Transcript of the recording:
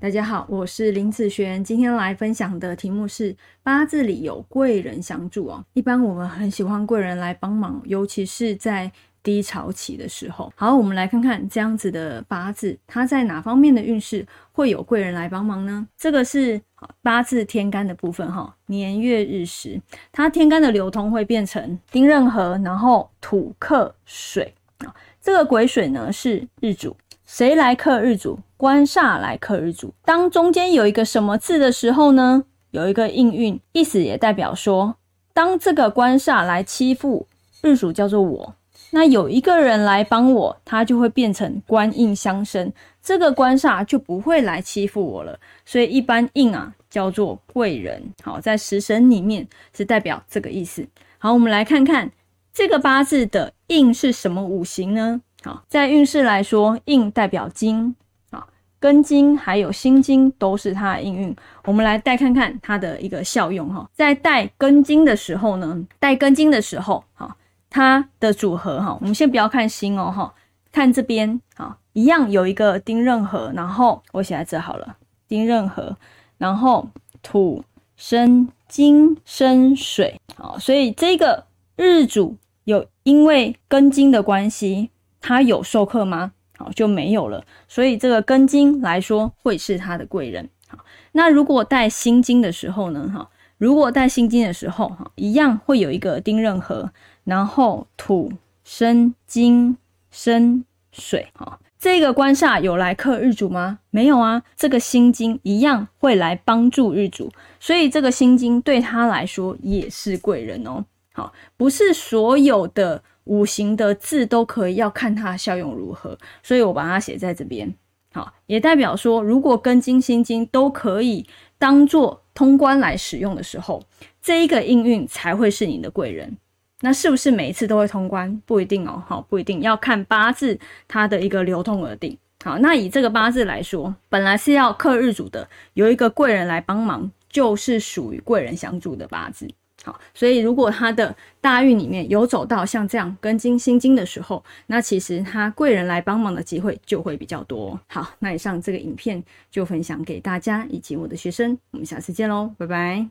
大家好，我是林子璇，今天来分享的题目是八字里有贵人相助哦。一般我们很喜欢贵人来帮忙，尤其是在低潮期的时候。好，我们来看看这样子的八字，它在哪方面的运势会有贵人来帮忙呢？这个是八字天干的部分哈，年月日时，它天干的流通会变成丁壬合，然后土克水，这个癸水呢是日主。谁来克日主？官煞来克日主。当中间有一个什么字的时候呢？有一个应运，意思也代表说，当这个官煞来欺负日主，叫做我，那有一个人来帮我，他就会变成官印相生，这个官煞就不会来欺负我了。所以一般印啊叫做贵人。好，在食神里面是代表这个意思。好，我们来看看这个八字的印是什么五行呢？好，在运势来说，印代表金啊，根金还有辛金都是它的应运。我们来带看看它的一个效用哈。在带根金的时候呢，带根金的时候，哈，它的组合哈，我们先不要看辛哦哈，看这边啊，一样有一个丁壬合，然后我写在这好了，丁壬合，然后土生金生水，好，所以这个日主有因为根金的关系。他有授课吗？好，就没有了。所以这个根金来说，会是他的贵人。好，那如果带心金的时候呢？哈，如果带心金的时候，哈，一样会有一个丁壬合，然后土生金生水。哈，这个官煞有来克日主吗？没有啊。这个心金一样会来帮助日主，所以这个心金对他来说也是贵人哦。好，不是所有的。五行的字都可以，要看它的效用如何，所以我把它写在这边。好，也代表说，如果根金、心金都可以当做通关来使用的时候，这一个应运才会是你的贵人。那是不是每一次都会通关？不一定哦，好，不一定要看八字它的一个流通而定。好，那以这个八字来说，本来是要克日主的，有一个贵人来帮忙，就是属于贵人相助的八字。所以如果他的大运里面有走到像这样根金心金的时候，那其实他贵人来帮忙的机会就会比较多。好，那以上这个影片就分享给大家以及我的学生，我们下次见喽，拜拜。